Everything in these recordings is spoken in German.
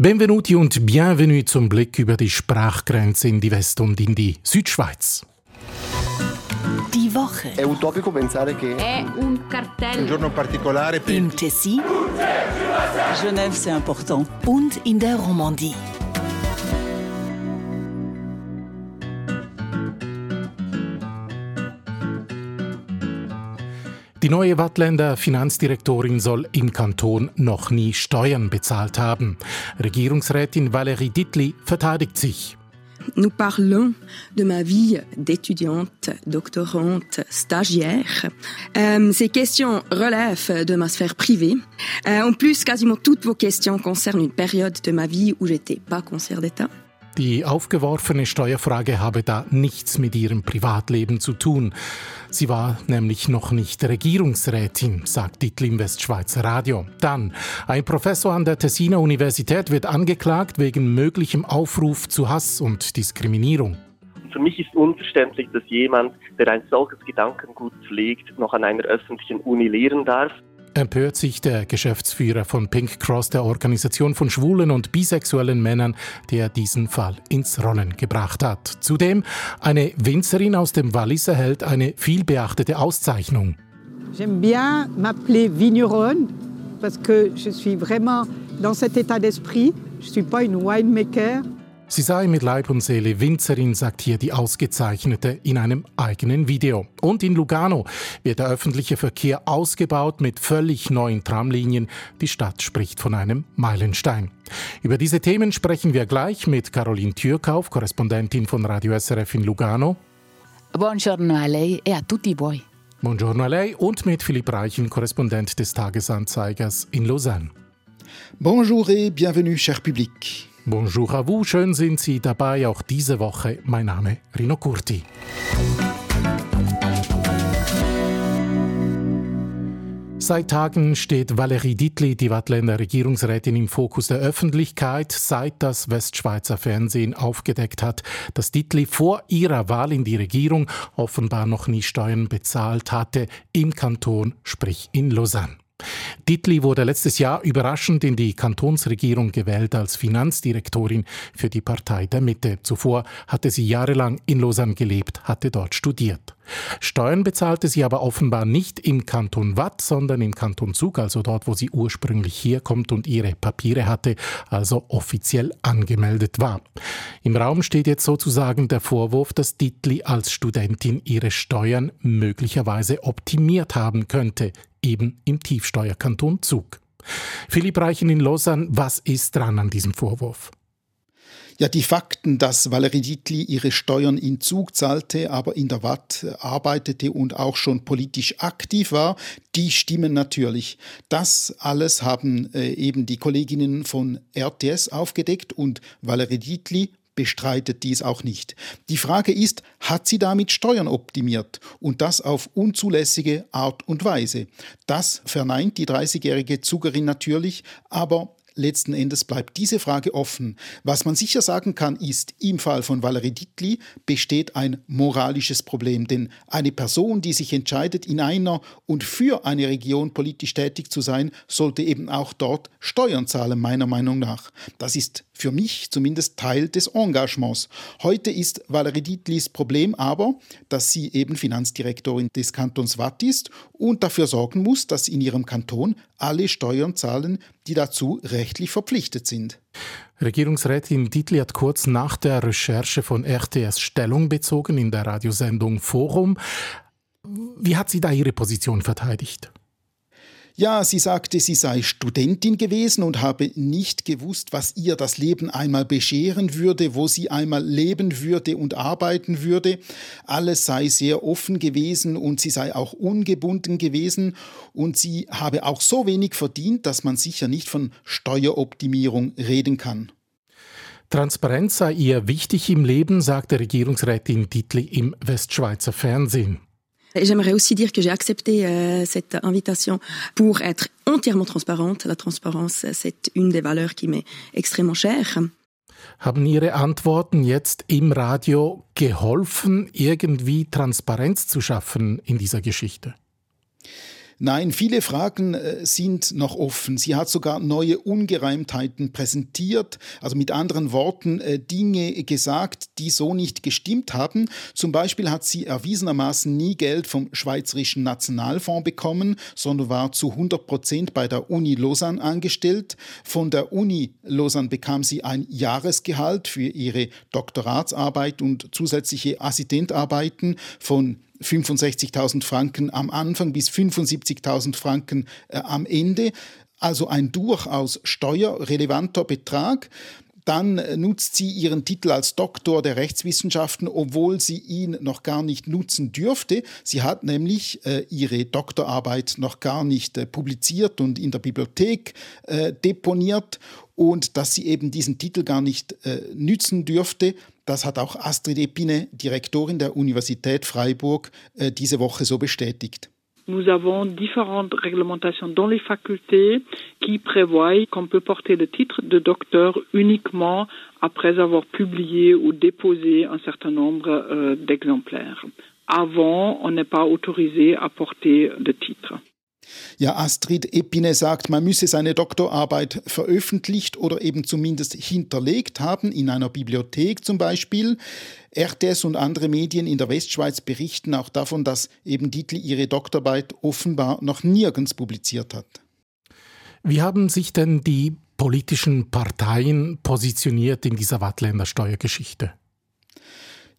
Benvenuti und bienvenue zum Blick über die Sprachgrenze in die West- und in die Südschweiz. Die Woche. È utopico pensare che È un cartello. Un giorno particolare per Im Tessin Genève, c'est important. und in der Romandie. Die neue Wattländer Finanzdirektorin soll im Kanton noch nie Steuern bezahlt haben. Regierungsrätin Valérie Dittli verteidigt sich. Nous parlons de ma vie d'étudiante, doctorante, stagiaire. Euh, ces questions relèvent de ma sphère privée. Euh, en plus, quasiment toutes vos questions concernent une période de ma vie où j'étais pas conseillère d'État. Die aufgeworfene Steuerfrage habe da nichts mit ihrem Privatleben zu tun. Sie war nämlich noch nicht Regierungsrätin, sagt Dittl im Westschweizer Radio. Dann, ein Professor an der Tessiner Universität wird angeklagt wegen möglichem Aufruf zu Hass und Diskriminierung. Für mich ist unverständlich, dass jemand, der ein solches Gedankengut pflegt, noch an einer öffentlichen Uni lehren darf. Empört sich der Geschäftsführer von Pink Cross, der Organisation von schwulen und bisexuellen Männern, der diesen Fall ins Rollen gebracht hat. Zudem eine Winzerin aus dem Wallis erhält eine vielbeachtete Auszeichnung. J'aime bien m'appeler vigneronne parce que je suis vraiment dans cet état d'esprit. Je suis pas une winemaker. Sie sei mit Leib und Seele Winzerin, sagt hier die Ausgezeichnete in einem eigenen Video. Und in Lugano wird der öffentliche Verkehr ausgebaut mit völlig neuen Tramlinien. Die Stadt spricht von einem Meilenstein. Über diese Themen sprechen wir gleich mit Caroline Türkauf, Korrespondentin von Radio SRF in Lugano. Buongiorno a lei e a tutti voi. Buongiorno a lei und mit Philipp Reichen, Korrespondent des Tagesanzeigers in Lausanne. Bonjour et bienvenue, cher public. Bonjour à vous, schön sind Sie dabei, auch diese Woche. Mein Name Rino Curti. Seit Tagen steht Valérie Dittli, die Wattländer Regierungsrätin, im Fokus der Öffentlichkeit, seit das Westschweizer Fernsehen aufgedeckt hat, dass Dittli vor ihrer Wahl in die Regierung offenbar noch nie Steuern bezahlt hatte, im Kanton, sprich in Lausanne. Dittli wurde letztes Jahr überraschend in die Kantonsregierung gewählt als Finanzdirektorin für die Partei der Mitte. Zuvor hatte sie jahrelang in Lausanne gelebt, hatte dort studiert. Steuern bezahlte sie aber offenbar nicht im Kanton Watt, sondern im Kanton Zug, also dort, wo sie ursprünglich herkommt und ihre Papiere hatte, also offiziell angemeldet war. Im Raum steht jetzt sozusagen der Vorwurf, dass Dittli als Studentin ihre Steuern möglicherweise optimiert haben könnte, eben im Tiefsteuerkanton Zug. Philipp Reichen in Lausanne, was ist dran an diesem Vorwurf? Ja, die Fakten, dass Valerie Dietli ihre Steuern in Zug zahlte, aber in der Watt arbeitete und auch schon politisch aktiv war, die stimmen natürlich. Das alles haben äh, eben die Kolleginnen von RTS aufgedeckt und Valerie Dietli bestreitet dies auch nicht. Die Frage ist, hat sie damit Steuern optimiert und das auf unzulässige Art und Weise? Das verneint die 30-jährige Zugerin natürlich, aber letzten Endes bleibt diese Frage offen. Was man sicher sagen kann, ist, im Fall von Valerie Dittli besteht ein moralisches Problem. Denn eine Person, die sich entscheidet, in einer und für eine Region politisch tätig zu sein, sollte eben auch dort Steuern zahlen, meiner Meinung nach. Das ist für mich zumindest Teil des Engagements. Heute ist Valerie Dietlis Problem aber, dass sie eben Finanzdirektorin des Kantons Watt ist und dafür sorgen muss, dass in ihrem Kanton alle Steuern zahlen, die dazu rechtlich verpflichtet sind. Regierungsrätin Dietli hat kurz nach der Recherche von RTS Stellung bezogen in der Radiosendung Forum. Wie hat sie da ihre Position verteidigt? Ja, sie sagte, sie sei Studentin gewesen und habe nicht gewusst, was ihr das Leben einmal bescheren würde, wo sie einmal leben würde und arbeiten würde. Alles sei sehr offen gewesen und sie sei auch ungebunden gewesen und sie habe auch so wenig verdient, dass man sicher nicht von Steueroptimierung reden kann. Transparenz sei ihr wichtig im Leben, sagte Regierungsrätin Dietli im Westschweizer Fernsehen. J'aimerais aussi dire que j'ai accepté euh, cette invitation pour être entièrement transparente. La transparence, c'est une des valeurs qui m'est extrêmement chère. Haben Ihre Antworten jetzt im Radio geholfen, irgendwie Transparenz zu schaffen in dieser Geschichte? Nein, viele Fragen äh, sind noch offen. Sie hat sogar neue Ungereimtheiten präsentiert, also mit anderen Worten äh, Dinge gesagt, die so nicht gestimmt haben. Zum Beispiel hat sie erwiesenermaßen nie Geld vom Schweizerischen Nationalfonds bekommen, sondern war zu 100 Prozent bei der Uni Lausanne angestellt. Von der Uni Lausanne bekam sie ein Jahresgehalt für ihre Doktoratsarbeit und zusätzliche Assistentarbeiten von 65.000 Franken am Anfang bis 75.000 Franken äh, am Ende. Also ein durchaus steuerrelevanter Betrag. Dann äh, nutzt sie ihren Titel als Doktor der Rechtswissenschaften, obwohl sie ihn noch gar nicht nutzen dürfte. Sie hat nämlich äh, ihre Doktorarbeit noch gar nicht äh, publiziert und in der Bibliothek äh, deponiert und dass sie eben diesen Titel gar nicht äh, nützen dürfte. Das hat auch Astrid Epine, Direktorin der Universität Freiburg, äh, diese Woche so bestätigt. Nous avons différentes réglementations dans les facultés qui prévoient qu'on peut porter le titre de docteur uniquement après avoir publié ou déposé un certain nombre euh, d'exemplaires. Avant, on n'est pas autorisé à porter de titre. Ja, Astrid Epine sagt, man müsse seine Doktorarbeit veröffentlicht oder eben zumindest hinterlegt haben, in einer Bibliothek zum Beispiel. RTS und andere Medien in der Westschweiz berichten auch davon, dass eben Dietli ihre Doktorarbeit offenbar noch nirgends publiziert hat. Wie haben sich denn die politischen Parteien positioniert in dieser Wattländer Steuergeschichte?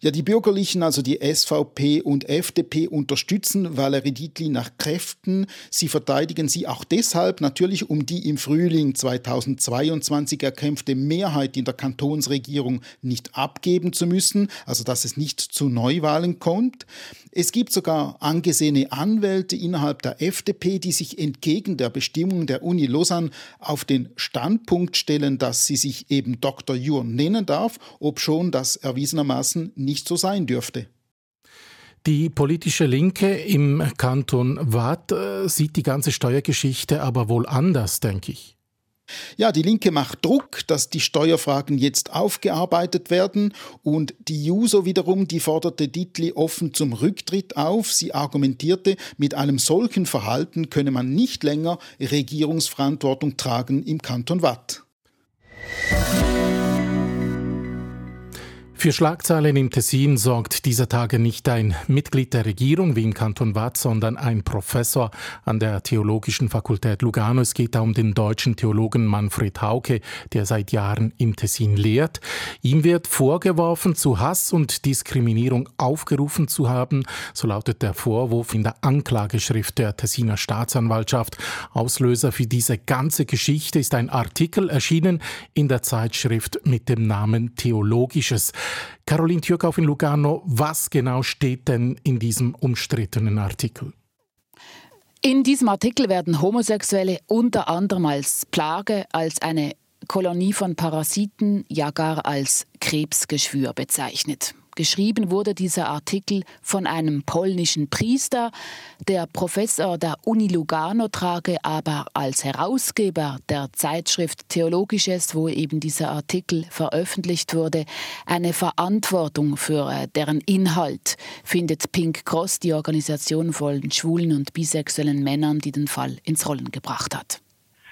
Ja, die Bürgerlichen, also die SVP und FDP, unterstützen Valerie Dietli nach Kräften. Sie verteidigen sie auch deshalb natürlich, um die im Frühling 2022 erkämpfte Mehrheit in der Kantonsregierung nicht abgeben zu müssen, also dass es nicht zu Neuwahlen kommt. Es gibt sogar angesehene Anwälte innerhalb der FDP, die sich entgegen der Bestimmungen der Uni Lausanne auf den Standpunkt stellen, dass sie sich eben Dr. Jur nennen darf, obschon das erwiesenermaßen nicht so sein dürfte. Die politische Linke im Kanton Waadt äh, sieht die ganze Steuergeschichte aber wohl anders, denke ich. Ja, die Linke macht Druck, dass die Steuerfragen jetzt aufgearbeitet werden und die Juso wiederum, die forderte Dietli offen zum Rücktritt auf. Sie argumentierte, mit einem solchen Verhalten könne man nicht länger Regierungsverantwortung tragen im Kanton Watt. Für Schlagzeilen im Tessin sorgt dieser Tage nicht ein Mitglied der Regierung wie im Kanton Watt, sondern ein Professor an der Theologischen Fakultät Lugano. Es geht da um den deutschen Theologen Manfred Hauke, der seit Jahren im Tessin lehrt. Ihm wird vorgeworfen, zu Hass und Diskriminierung aufgerufen zu haben. So lautet der Vorwurf in der Anklageschrift der Tessiner Staatsanwaltschaft. Auslöser für diese ganze Geschichte ist ein Artikel erschienen in der Zeitschrift mit dem Namen Theologisches. Caroline Türkauf in Lugano, was genau steht denn in diesem umstrittenen Artikel? In diesem Artikel werden Homosexuelle unter anderem als Plage, als eine Kolonie von Parasiten, ja gar als Krebsgeschwür bezeichnet. Geschrieben wurde dieser Artikel von einem polnischen Priester. Der Professor der Uni Lugano trage aber als Herausgeber der Zeitschrift Theologisches, wo eben dieser Artikel veröffentlicht wurde, eine Verantwortung für äh, deren Inhalt, findet Pink Cross, die Organisation von schwulen und bisexuellen Männern, die den Fall ins Rollen gebracht hat.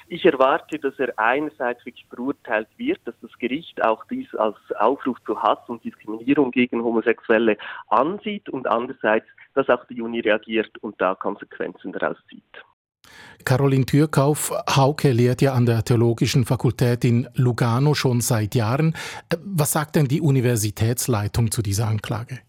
Ich erwarte, dass er einerseits wirklich verurteilt wird, dass das Gericht auch dies als Aufruf zu Hass und Diskriminierung gegen Homosexuelle ansieht und andererseits, dass auch die Uni reagiert und da Konsequenzen daraus zieht. Caroline Türkauf, Hauke lehrt ja an der Theologischen Fakultät in Lugano schon seit Jahren. Was sagt denn die Universitätsleitung zu dieser Anklage?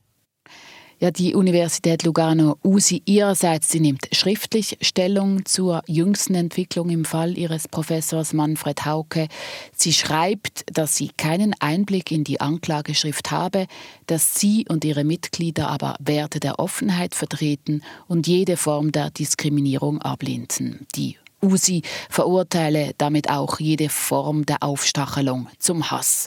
Ja, die Universität Lugano USI ihrerseits, sie nimmt schriftlich Stellung zur jüngsten Entwicklung im Fall ihres Professors Manfred Hauke. Sie schreibt, dass sie keinen Einblick in die Anklageschrift habe, dass sie und ihre Mitglieder aber Werte der Offenheit vertreten und jede Form der Diskriminierung ablehnten. Die USI verurteile damit auch jede Form der Aufstachelung zum Hass.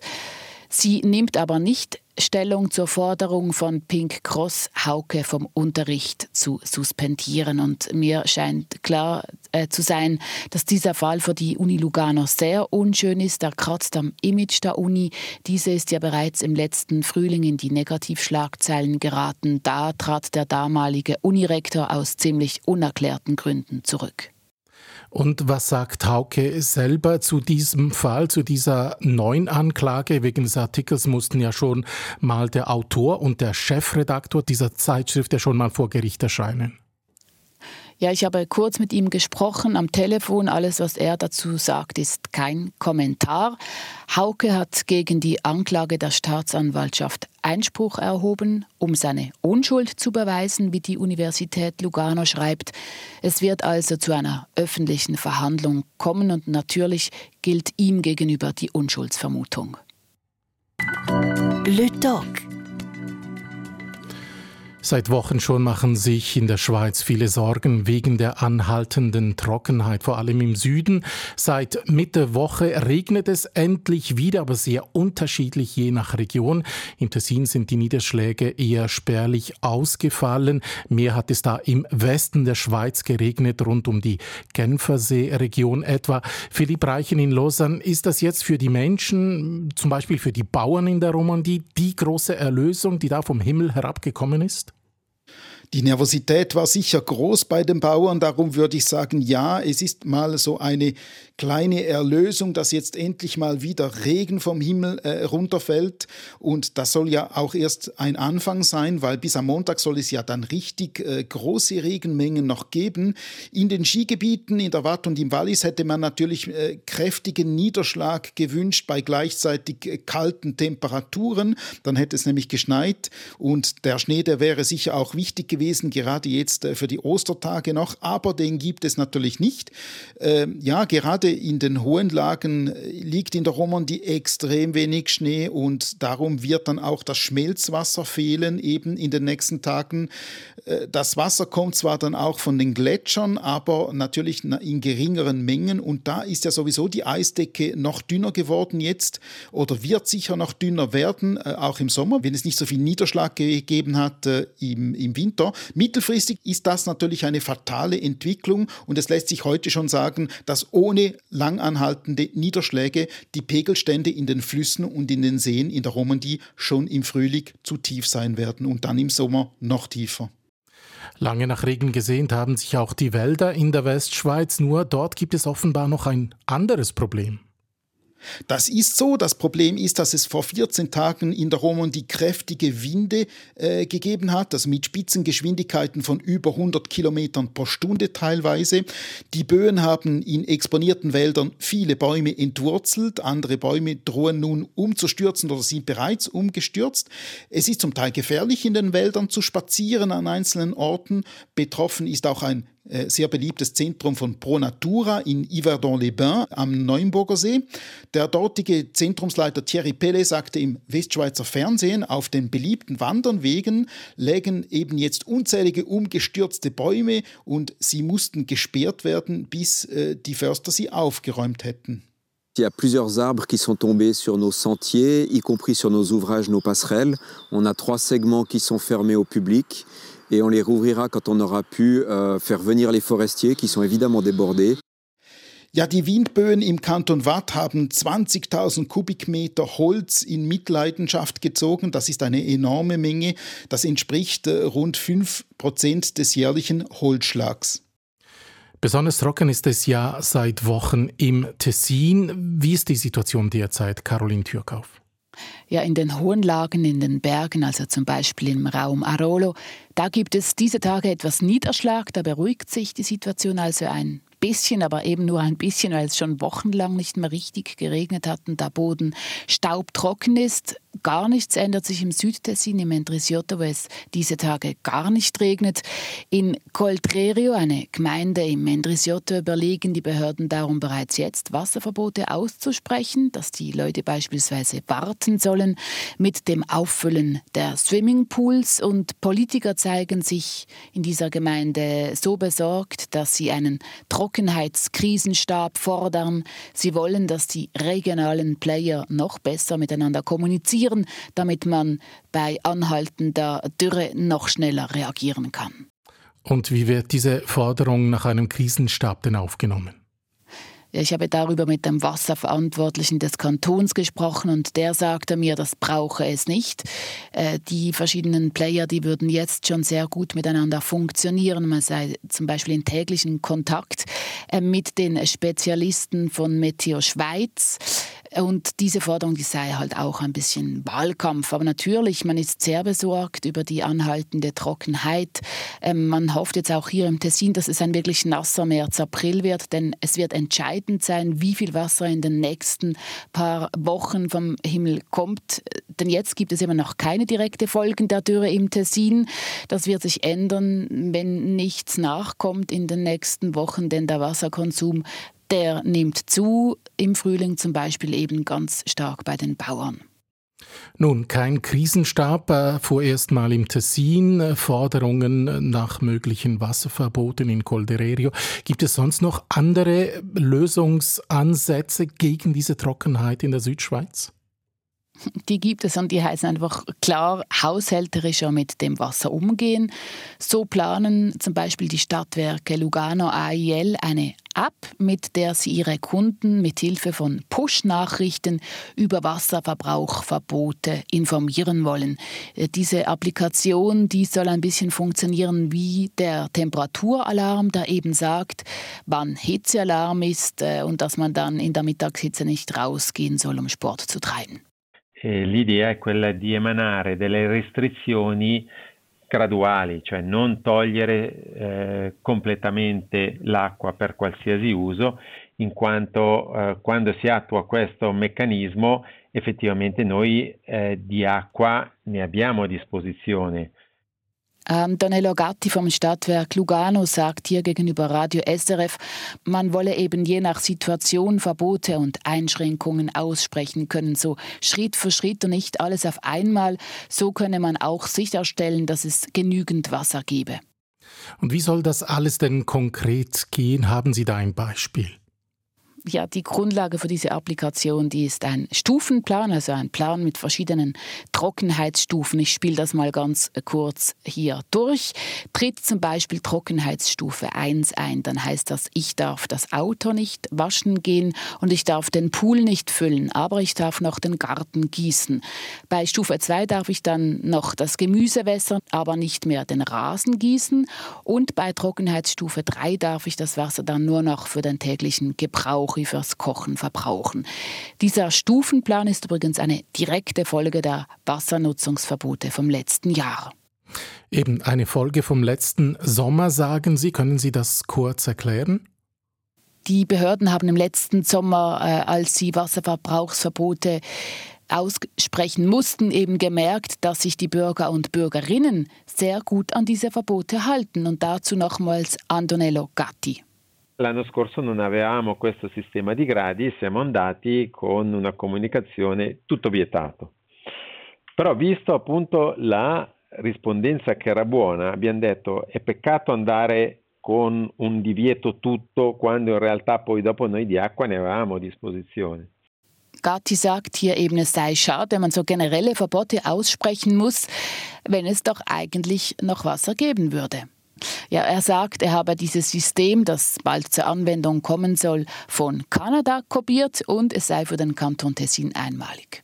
Sie nimmt aber nicht Stellung zur Forderung von Pink Cross, Hauke vom Unterricht zu suspendieren. Und mir scheint klar äh, zu sein, dass dieser Fall für die Uni Lugano sehr unschön ist. Er kratzt am Image der Uni. Diese ist ja bereits im letzten Frühling in die Negativschlagzeilen geraten. Da trat der damalige Unirektor aus ziemlich unerklärten Gründen zurück. Und was sagt Hauke selber zu diesem Fall, zu dieser neuen Anklage? Wegen des Artikels mussten ja schon mal der Autor und der Chefredaktor dieser Zeitschrift ja schon mal vor Gericht erscheinen. Ja, ich habe kurz mit ihm gesprochen am Telefon. Alles, was er dazu sagt, ist kein Kommentar. Hauke hat gegen die Anklage der Staatsanwaltschaft Einspruch erhoben, um seine Unschuld zu beweisen, wie die Universität Lugano schreibt. Es wird also zu einer öffentlichen Verhandlung kommen und natürlich gilt ihm gegenüber die Unschuldsvermutung. Le Doc Seit Wochen schon machen sich in der Schweiz viele Sorgen wegen der anhaltenden Trockenheit, vor allem im Süden. Seit Mitte Woche regnet es endlich wieder, aber sehr unterschiedlich je nach Region. Im Tessin sind die Niederschläge eher spärlich ausgefallen. Mehr hat es da im Westen der Schweiz geregnet, rund um die Genfersee-Region etwa. Philipp Reichen in Lausanne, ist das jetzt für die Menschen, zum Beispiel für die Bauern in der Romandie, die große Erlösung, die da vom Himmel herabgekommen ist? Die Nervosität war sicher groß bei den Bauern, darum würde ich sagen, ja, es ist mal so eine kleine Erlösung, dass jetzt endlich mal wieder Regen vom Himmel äh, runterfällt. Und das soll ja auch erst ein Anfang sein, weil bis am Montag soll es ja dann richtig äh, große Regenmengen noch geben. In den Skigebieten in der Watt und im Wallis hätte man natürlich äh, kräftigen Niederschlag gewünscht bei gleichzeitig äh, kalten Temperaturen, dann hätte es nämlich geschneit. Und der Schnee, der wäre sicher auch wichtig gewesen gewesen, gerade jetzt äh, für die Ostertage noch, aber den gibt es natürlich nicht. Ähm, ja, gerade in den hohen Lagen äh, liegt in der Romandie extrem wenig Schnee und darum wird dann auch das Schmelzwasser fehlen, eben in den nächsten Tagen. Äh, das Wasser kommt zwar dann auch von den Gletschern, aber natürlich in geringeren Mengen und da ist ja sowieso die Eisdecke noch dünner geworden jetzt oder wird sicher noch dünner werden, auch im Sommer, wenn es nicht so viel Niederschlag gegeben hat im, im Winter. Mittelfristig ist das natürlich eine fatale Entwicklung und es lässt sich heute schon sagen, dass ohne langanhaltende Niederschläge die Pegelstände in den Flüssen und in den Seen in der Romandie schon im Frühling zu tief sein werden und dann im Sommer noch tiefer. Lange nach Regen gesehnt haben sich auch die Wälder in der Westschweiz, nur dort gibt es offenbar noch ein anderes Problem. Das ist so. Das Problem ist, dass es vor 14 Tagen in der Romandie kräftige Winde äh, gegeben hat, also mit Spitzengeschwindigkeiten von über 100 Kilometern pro Stunde teilweise. Die Böen haben in exponierten Wäldern viele Bäume entwurzelt, andere Bäume drohen nun umzustürzen oder sind bereits umgestürzt. Es ist zum Teil gefährlich, in den Wäldern zu spazieren an einzelnen Orten. Betroffen ist auch ein sehr beliebtes Zentrum von Pro Natura in Yverdon-les-Bains am Neuenburger See. Der dortige Zentrumsleiter Thierry Pellet sagte im Westschweizer Fernsehen, auf den beliebten Wandernwegen lägen eben jetzt unzählige umgestürzte Bäume und sie mussten gesperrt werden, bis äh, die Förster sie aufgeräumt hätten. Il y a plusieurs arbres qui sont tombés sur nos sentiers, y compris sur nos ouvrages, nos passerelles. On a trois segments qui sont fermés au public et on les rouvrira quand on aura pu euh, faire venir les forestiers qui sont évidemment débordés. Ja, die Windböen im Kanton Watt haben 20.000 Kubikmeter Holz in Mitleidenschaft gezogen. Das ist eine enorme Menge. Das entspricht äh, rund 5 Prozent des jährlichen Holzschlags. Besonders trocken ist es ja seit Wochen im Tessin. Wie ist die Situation derzeit, Caroline Türkauf? Ja, in den hohen Lagen, in den Bergen, also zum Beispiel im Raum Arolo, da gibt es diese Tage etwas Niederschlag, da beruhigt sich die Situation also ein bisschen, aber eben nur ein bisschen, weil es schon wochenlang nicht mehr richtig geregnet hat und der Boden staubtrocken ist. Gar nichts ändert sich im Südtessin, im Endrisiotto, wo es diese Tage gar nicht regnet. In Coltrerio, eine Gemeinde im Endrisiotto, überlegen die Behörden darum bereits jetzt, Wasserverbote auszusprechen, dass die Leute beispielsweise warten sollen mit dem Auffüllen der Swimmingpools. Und Politiker zeigen sich in dieser Gemeinde so besorgt, dass sie einen trockenen Trockenheitskrisenstab fordern. Sie wollen, dass die regionalen Player noch besser miteinander kommunizieren, damit man bei anhaltender Dürre noch schneller reagieren kann. Und wie wird diese Forderung nach einem Krisenstab denn aufgenommen? Ich habe darüber mit dem Wasserverantwortlichen des Kantons gesprochen und der sagte mir, das brauche es nicht. Äh, die verschiedenen Player, die würden jetzt schon sehr gut miteinander funktionieren. Man sei zum Beispiel in täglichen Kontakt äh, mit den Spezialisten von Meteo Schweiz. Und diese Forderung, die sei halt auch ein bisschen Wahlkampf. Aber natürlich, man ist sehr besorgt über die anhaltende Trockenheit. Ähm, man hofft jetzt auch hier im Tessin, dass es ein wirklich nasser März, April wird, denn es wird entscheidend sein, wie viel Wasser in den nächsten paar Wochen vom Himmel kommt. Denn jetzt gibt es immer noch keine direkte Folgen der Dürre im Tessin. Das wird sich ändern, wenn nichts nachkommt in den nächsten Wochen, denn der Wasserkonsum der nimmt zu, im Frühling zum Beispiel eben ganz stark bei den Bauern. Nun, kein Krisenstab, äh, vorerst mal im Tessin, äh, Forderungen nach möglichen Wasserverboten in Coldererio. Gibt es sonst noch andere Lösungsansätze gegen diese Trockenheit in der Südschweiz? Die gibt es und die heißen einfach klar haushälterischer mit dem Wasser umgehen. So planen zum Beispiel die Stadtwerke Lugano AIL eine App, mit der sie ihre Kunden mit Hilfe von Push-Nachrichten über Wasserverbrauchverbote informieren wollen. Äh, diese Applikation, die soll ein bisschen funktionieren wie der Temperaturalarm, der eben sagt, wann Hitzealarm ist äh, und dass man dann in der Mittagshitze nicht rausgehen soll, um Sport zu treiben. L'idea è quella di emanare delle restrizioni graduali, cioè non togliere eh, completamente l'acqua per qualsiasi uso, in quanto eh, quando si attua questo meccanismo effettivamente noi eh, di acqua ne abbiamo a disposizione. Ähm, Danilo Gatti vom Stadtwerk Lugano sagt hier gegenüber Radio SRF, man wolle eben je nach Situation Verbote und Einschränkungen aussprechen können, so Schritt für Schritt und nicht alles auf einmal. So könne man auch sicherstellen, dass es genügend Wasser gebe. Und wie soll das alles denn konkret gehen? Haben Sie da ein Beispiel? Ja, die Grundlage für diese Applikation, die ist ein Stufenplan, also ein Plan mit verschiedenen Trockenheitsstufen. Ich spiele das mal ganz kurz hier durch. Tritt zum Beispiel Trockenheitsstufe 1 ein, dann heißt das, ich darf das Auto nicht waschen gehen und ich darf den Pool nicht füllen, aber ich darf noch den Garten gießen. Bei Stufe 2 darf ich dann noch das Gemüse wässern, aber nicht mehr den Rasen gießen und bei Trockenheitsstufe 3 darf ich das Wasser dann nur noch für den täglichen Gebrauch Woche fürs Kochen verbrauchen. Dieser Stufenplan ist übrigens eine direkte Folge der Wassernutzungsverbote vom letzten Jahr. Eben eine Folge vom letzten Sommer, sagen Sie. Können Sie das kurz erklären? Die Behörden haben im letzten Sommer, äh, als sie Wasserverbrauchsverbote aussprechen mussten, eben gemerkt, dass sich die Bürger und Bürgerinnen sehr gut an diese Verbote halten. Und dazu nochmals Antonello Gatti. L'anno scorso non avevamo questo sistema di gradi siamo andati con una comunicazione tutto vietato. Però visto appunto la rispondenza che era buona, abbiamo detto è peccato andare con un divieto tutto quando in realtà poi dopo noi di acqua ne avevamo a disposizione. Gatti sagt hier eben, es sei schade, wenn man so generelle Verbote aussprechen muss, wenn es doch eigentlich noch Wasser geben würde. Ja, er sagt, er habe dieses System, das bald zur Anwendung kommen soll, von Kanada kopiert und es sei für den Kanton Tessin einmalig.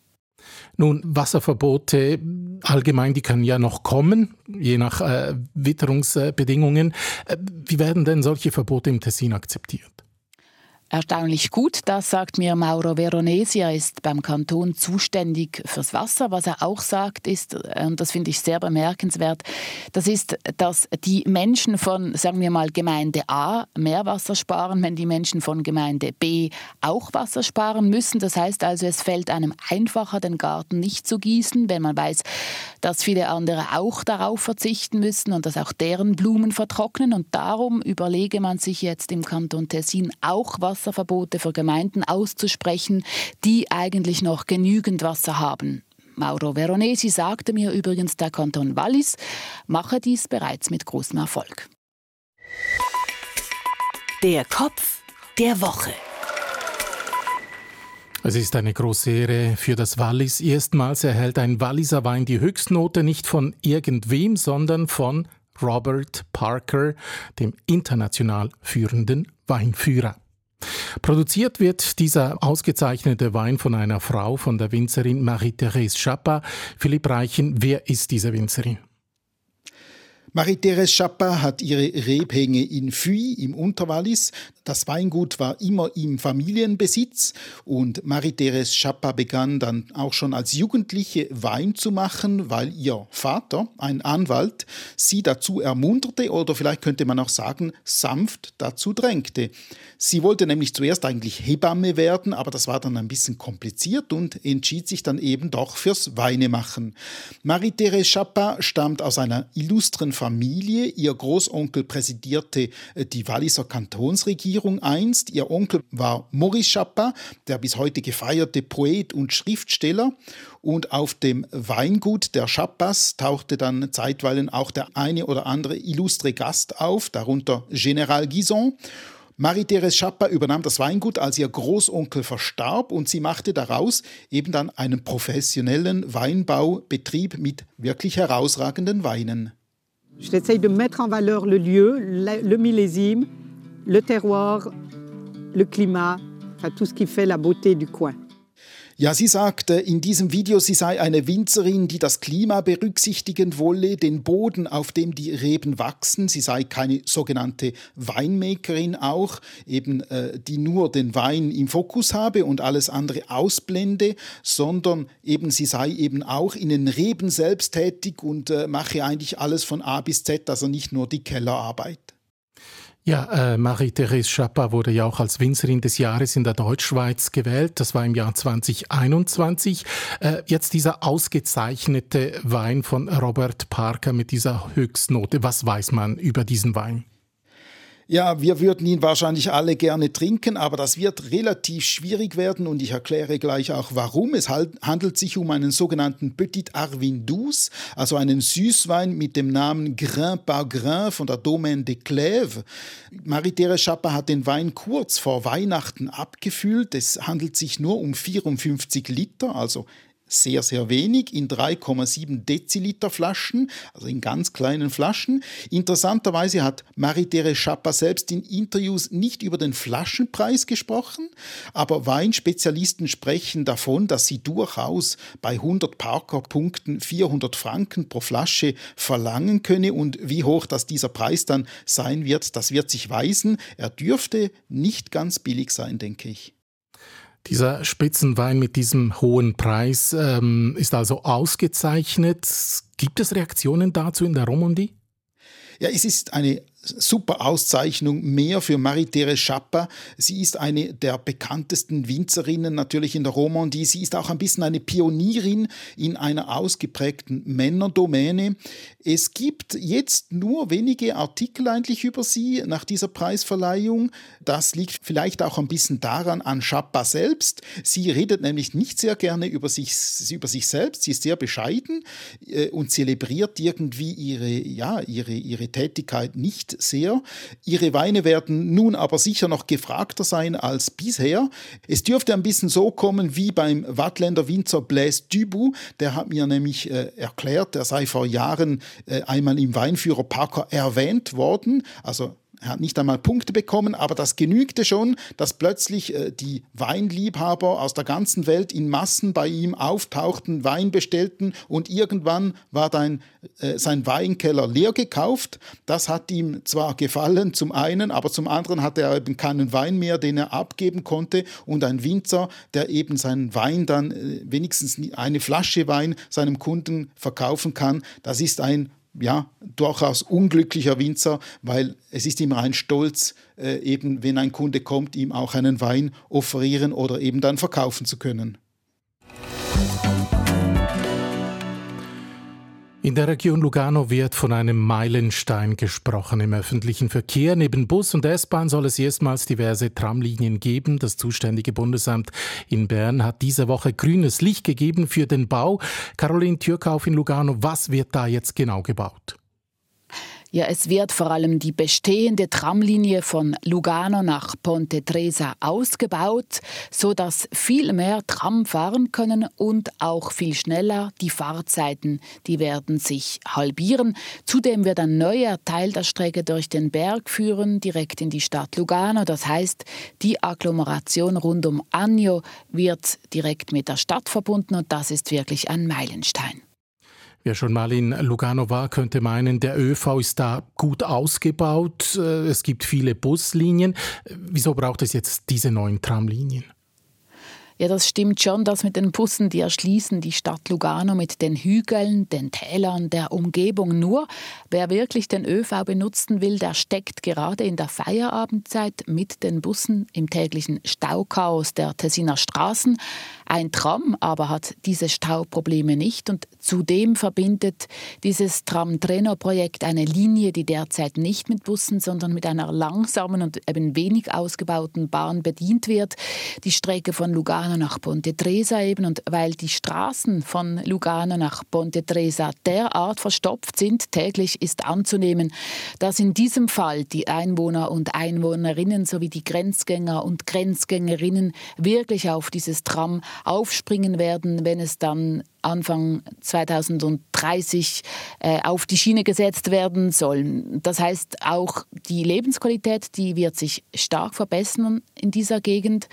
Nun, Wasserverbote allgemein, die können ja noch kommen, je nach äh, Witterungsbedingungen. Äh, wie werden denn solche Verbote im Tessin akzeptiert? Erstaunlich gut, das sagt mir Mauro Veronesi. Er ist beim Kanton zuständig fürs Wasser. Was er auch sagt, ist, und das finde ich sehr bemerkenswert, das ist, dass die Menschen von, sagen wir mal, Gemeinde A mehr Wasser sparen, wenn die Menschen von Gemeinde B auch Wasser sparen müssen. Das heißt also, es fällt einem einfacher, den Garten nicht zu gießen, wenn man weiß, dass viele andere auch darauf verzichten müssen und dass auch deren Blumen vertrocknen. Und darum überlege man sich jetzt im Kanton Tessin auch was Wasserverbote für Gemeinden auszusprechen, die eigentlich noch genügend Wasser haben. Mauro Veronesi sagte mir übrigens, der Kanton Wallis mache dies bereits mit großem Erfolg. Der Kopf der Woche. Es ist eine große Ehre für das Wallis. Erstmals erhält ein Walliser Wein die Höchstnote nicht von irgendwem, sondern von Robert Parker, dem international führenden Weinführer. Produziert wird dieser ausgezeichnete Wein von einer Frau, von der Winzerin Marie-Therese Schappa. Philipp Reichen, wer ist diese Winzerin? Marie-Therese Chappa hat ihre Rebhänge in Fuy im Unterwallis. Das Weingut war immer im Familienbesitz und Marie-Therese Chappa begann dann auch schon als Jugendliche Wein zu machen, weil ihr Vater, ein Anwalt, sie dazu ermunterte oder vielleicht könnte man auch sagen, sanft dazu drängte. Sie wollte nämlich zuerst eigentlich Hebamme werden, aber das war dann ein bisschen kompliziert und entschied sich dann eben doch fürs Weinemachen. Marie-Therese Chappa stammt aus einer illustren Familie. Ihr Großonkel präsidierte äh, die Walliser Kantonsregierung einst. Ihr Onkel war Maurice Chappa, der bis heute gefeierte Poet und Schriftsteller. Und auf dem Weingut der Chappas tauchte dann zeitweilen auch der eine oder andere illustre Gast auf, darunter General Guison. Marie-Therese Schapper übernahm das Weingut, als ihr Großonkel verstarb und sie machte daraus eben dann einen professionellen Weinbaubetrieb mit wirklich herausragenden Weinen. J'essaye de mettre en valeur le lieu, le millésime, le terroir, le climat, enfin tout ce qui fait la beauté du coin. Ja, sie sagte in diesem Video, sie sei eine Winzerin, die das Klima berücksichtigen wolle, den Boden, auf dem die Reben wachsen. Sie sei keine sogenannte Weinmakerin auch, eben äh, die nur den Wein im Fokus habe und alles andere ausblende, sondern eben sie sei eben auch in den Reben selbst tätig und äh, mache eigentlich alles von A bis Z, also nicht nur die Kellerarbeit. Ja, äh, Marie-Therese Schappa wurde ja auch als Winzerin des Jahres in der Deutschschweiz gewählt. Das war im Jahr 2021. Äh, jetzt dieser ausgezeichnete Wein von Robert Parker mit dieser Höchstnote. Was weiß man über diesen Wein? Ja, wir würden ihn wahrscheinlich alle gerne trinken, aber das wird relativ schwierig werden und ich erkläre gleich auch warum. Es handelt sich um einen sogenannten Petit Arvin Douce, also einen Süßwein mit dem Namen Grain par Grain von der Domaine de Clèves. Marie-Therese Schapper hat den Wein kurz vor Weihnachten abgefüllt. Es handelt sich nur um 54 Liter, also sehr, sehr wenig in 3,7 Deziliter Flaschen, also in ganz kleinen Flaschen. Interessanterweise hat Marie-Therese Schappa selbst in Interviews nicht über den Flaschenpreis gesprochen, aber Weinspezialisten sprechen davon, dass sie durchaus bei 100 Parker-Punkten 400 Franken pro Flasche verlangen könne und wie hoch das dieser Preis dann sein wird, das wird sich weisen. Er dürfte nicht ganz billig sein, denke ich. Dieser Spitzenwein mit diesem hohen Preis ähm, ist also ausgezeichnet. Gibt es Reaktionen dazu in der Romandie? Ja, es ist eine super Auszeichnung mehr für Marie-Therese Schapper. Sie ist eine der bekanntesten Winzerinnen natürlich in der Romandie. Sie ist auch ein bisschen eine Pionierin in einer ausgeprägten Männerdomäne. Es gibt jetzt nur wenige Artikel eigentlich über sie nach dieser Preisverleihung. Das liegt vielleicht auch ein bisschen daran an Schappa selbst. Sie redet nämlich nicht sehr gerne über sich, über sich selbst. Sie ist sehr bescheiden äh, und zelebriert irgendwie ihre, ja, ihre, ihre Tätigkeit nicht sehr. Ihre Weine werden nun aber sicher noch gefragter sein als bisher. Es dürfte ein bisschen so kommen wie beim Wattländer Winzer Blaise Dubu. Der hat mir nämlich äh, erklärt, er sei vor Jahren äh, einmal im Weinführer Parker erwähnt worden. Also er hat nicht einmal Punkte bekommen, aber das genügte schon, dass plötzlich äh, die Weinliebhaber aus der ganzen Welt in Massen bei ihm auftauchten, Wein bestellten und irgendwann war dein, äh, sein Weinkeller leer gekauft. Das hat ihm zwar gefallen zum einen, aber zum anderen hatte er eben keinen Wein mehr, den er abgeben konnte und ein Winzer, der eben seinen Wein dann äh, wenigstens eine Flasche Wein seinem Kunden verkaufen kann, das ist ein ja, durchaus unglücklicher Winzer, weil es ist ihm ein Stolz, äh, eben wenn ein Kunde kommt, ihm auch einen Wein offerieren oder eben dann verkaufen zu können. In der Region Lugano wird von einem Meilenstein gesprochen im öffentlichen Verkehr. Neben Bus und S-Bahn soll es erstmals diverse Tramlinien geben. Das zuständige Bundesamt in Bern hat diese Woche grünes Licht gegeben für den Bau. Caroline Türkauf in Lugano, was wird da jetzt genau gebaut? Ja, es wird vor allem die bestehende Tramlinie von Lugano nach Ponte Tresa ausgebaut, so dass viel mehr Tram fahren können und auch viel schneller. Die Fahrzeiten, die werden sich halbieren. Zudem wird ein neuer Teil der Strecke durch den Berg führen, direkt in die Stadt Lugano. Das heißt, die Agglomeration rund um Agno wird direkt mit der Stadt verbunden und das ist wirklich ein Meilenstein. Wer schon mal in Lugano war, könnte meinen, der ÖV ist da gut ausgebaut. Äh, es gibt viele Buslinien. Wieso braucht es jetzt diese neuen Tramlinien? Ja, das stimmt schon, dass mit den Bussen, die erschließen die Stadt Lugano mit den Hügeln, den Tälern, der Umgebung. Nur wer wirklich den ÖV benutzen will, der steckt gerade in der Feierabendzeit mit den Bussen im täglichen Stauchaos der Tessiner Straßen. Ein Tram aber hat diese Stauprobleme nicht und zudem verbindet dieses Tram-Treno-Projekt eine Linie, die derzeit nicht mit Bussen, sondern mit einer langsamen und eben wenig ausgebauten Bahn bedient wird. Die Strecke von Lugano nach Ponte Tresa eben und weil die Straßen von Lugano nach Ponte Tresa derart verstopft sind, täglich ist anzunehmen, dass in diesem Fall die Einwohner und Einwohnerinnen sowie die Grenzgänger und Grenzgängerinnen wirklich auf dieses Tram aufspringen werden, wenn es dann Anfang 2030 äh, auf die Schiene gesetzt werden soll. Das heißt, auch die Lebensqualität, die wird sich stark verbessern in dieser Gegend.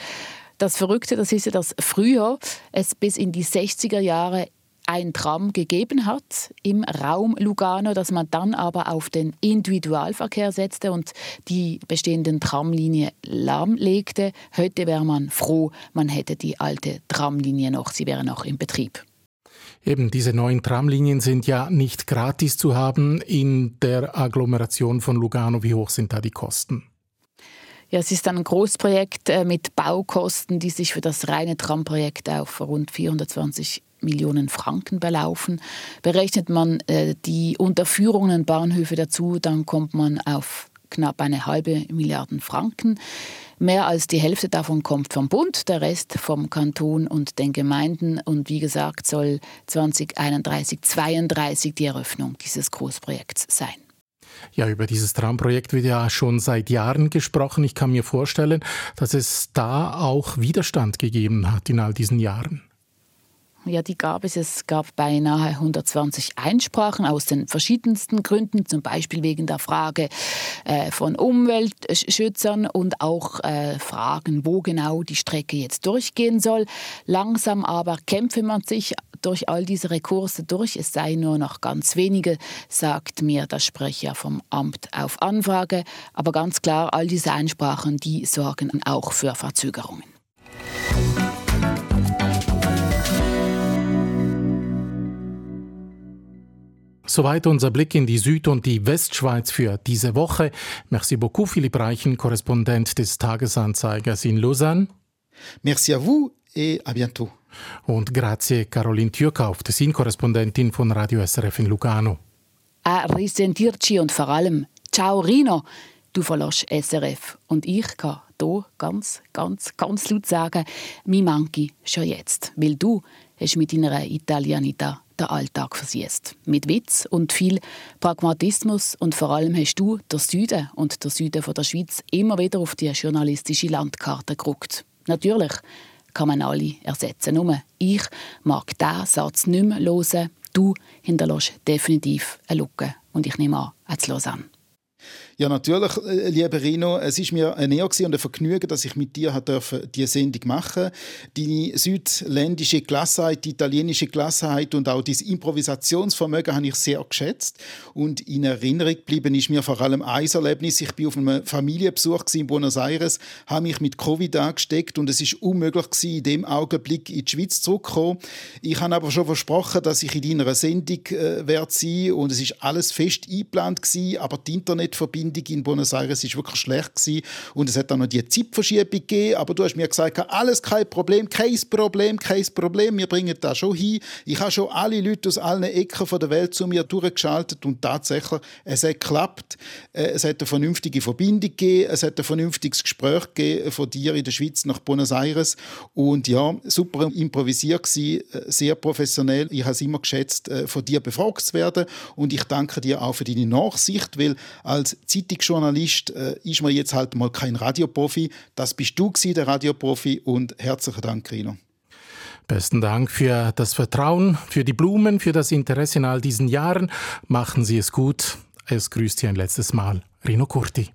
Das Verrückte, das ist ja, dass früher es bis in die 60er Jahre ein Tram gegeben hat im Raum Lugano, dass man dann aber auf den Individualverkehr setzte und die bestehenden Tramlinie lahmlegte. Heute wäre man froh, man hätte die alte Tramlinie noch, sie wäre noch im Betrieb. Eben, diese neuen Tramlinien sind ja nicht gratis zu haben in der Agglomeration von Lugano. Wie hoch sind da die Kosten? Ja, es ist ein Großprojekt äh, mit Baukosten, die sich für das reine Tramprojekt auf rund 420 Millionen Franken belaufen. Berechnet man äh, die Unterführungen Bahnhöfe dazu, dann kommt man auf knapp eine halbe Milliarde Franken. Mehr als die Hälfte davon kommt vom Bund, der Rest vom Kanton und den Gemeinden. Und wie gesagt, soll 2031, 2032 die Eröffnung dieses Großprojekts sein. Ja, über dieses Traumprojekt wird ja schon seit Jahren gesprochen. Ich kann mir vorstellen, dass es da auch Widerstand gegeben hat in all diesen Jahren. Ja, die gab es. Es gab beinahe 120 Einsprachen aus den verschiedensten Gründen, zum Beispiel wegen der Frage äh, von Umweltschützern und auch äh, Fragen, wo genau die Strecke jetzt durchgehen soll. Langsam aber kämpfe man sich durch all diese Rekurse durch. Es sei nur noch ganz wenige, sagt mir der Sprecher vom Amt auf Anfrage. Aber ganz klar, all diese Einsprachen, die sorgen auch für Verzögerungen. Soweit unser Blick in die Süd- und die Westschweiz für diese Woche. Merci beaucoup, Philipp Reichen, Korrespondent des Tagesanzeigers in Lausanne. Merci à vous et à bientôt. Und grazie Caroline Türkauf, Tessin-Korrespondentin von Radio SRF in Lugano. A risentirci und vor allem Ciao Rino, du verlässt SRF. Und ich kann hier ganz, ganz, ganz laut sagen, mi manchi schon jetzt. Weil du hast mit deiner Italianita den Alltag versiehst. Mit Witz und viel Pragmatismus und vor allem hast du der Süden und der Süden von der Schweiz immer wieder auf die journalistische Landkarte geguckt. Natürlich kann man alle ersetzen. Nur ich mag diesen Satz nicht mehr hören. Du hinterlässt definitiv eine Lücke. Und ich nehme an, auch Lausanne. Ja, natürlich, äh, lieber Rino. Es ist mir ein Ehre und ein Vergnügen, dass ich mit dir diese Sendung machen Deine südländische Klassenheit, die italienische Klassenheit und auch dein Improvisationsvermögen habe ich sehr geschätzt. Und in Erinnerung geblieben ist mir vor allem ein Erlebnis. Ich war auf einem Familienbesuch in Buenos Aires, habe mich mit Covid angesteckt und es ist unmöglich in dem Augenblick in die Schweiz zurückzukommen. Ich habe aber schon versprochen, dass ich in deiner Sendung äh, werde sein und es ist alles fest eingeplant gewesen, aber die Internetverbindung Verbindung in Buenos Aires ist wirklich schlecht gewesen. und es hat auch noch die Zeitverschiebung gegeben, aber du hast mir gesagt, alles kein Problem, kein Problem, kein Problem, wir bringen das schon hin. Ich habe schon alle Leute aus allen Ecken der Welt zu mir durchgeschaltet und tatsächlich, es hat geklappt. Äh, es hat eine vernünftige Verbindung gegeben, es hat ein vernünftiges Gespräch gegeben von dir in der Schweiz nach Buenos Aires und ja, super improvisiert gewesen, äh, sehr professionell. Ich habe es immer geschätzt, äh, von dir befragt zu werden und ich danke dir auch für deine Nachsicht, weil als Zeitungsjournalist ist man jetzt halt mal kein Radioprofi. Das bist du gewesen, der Radioprofi und herzlichen Dank, Rino. Besten Dank für das Vertrauen, für die Blumen, für das Interesse in all diesen Jahren. Machen Sie es gut. Es grüßt Sie ein letztes Mal Rino Curti.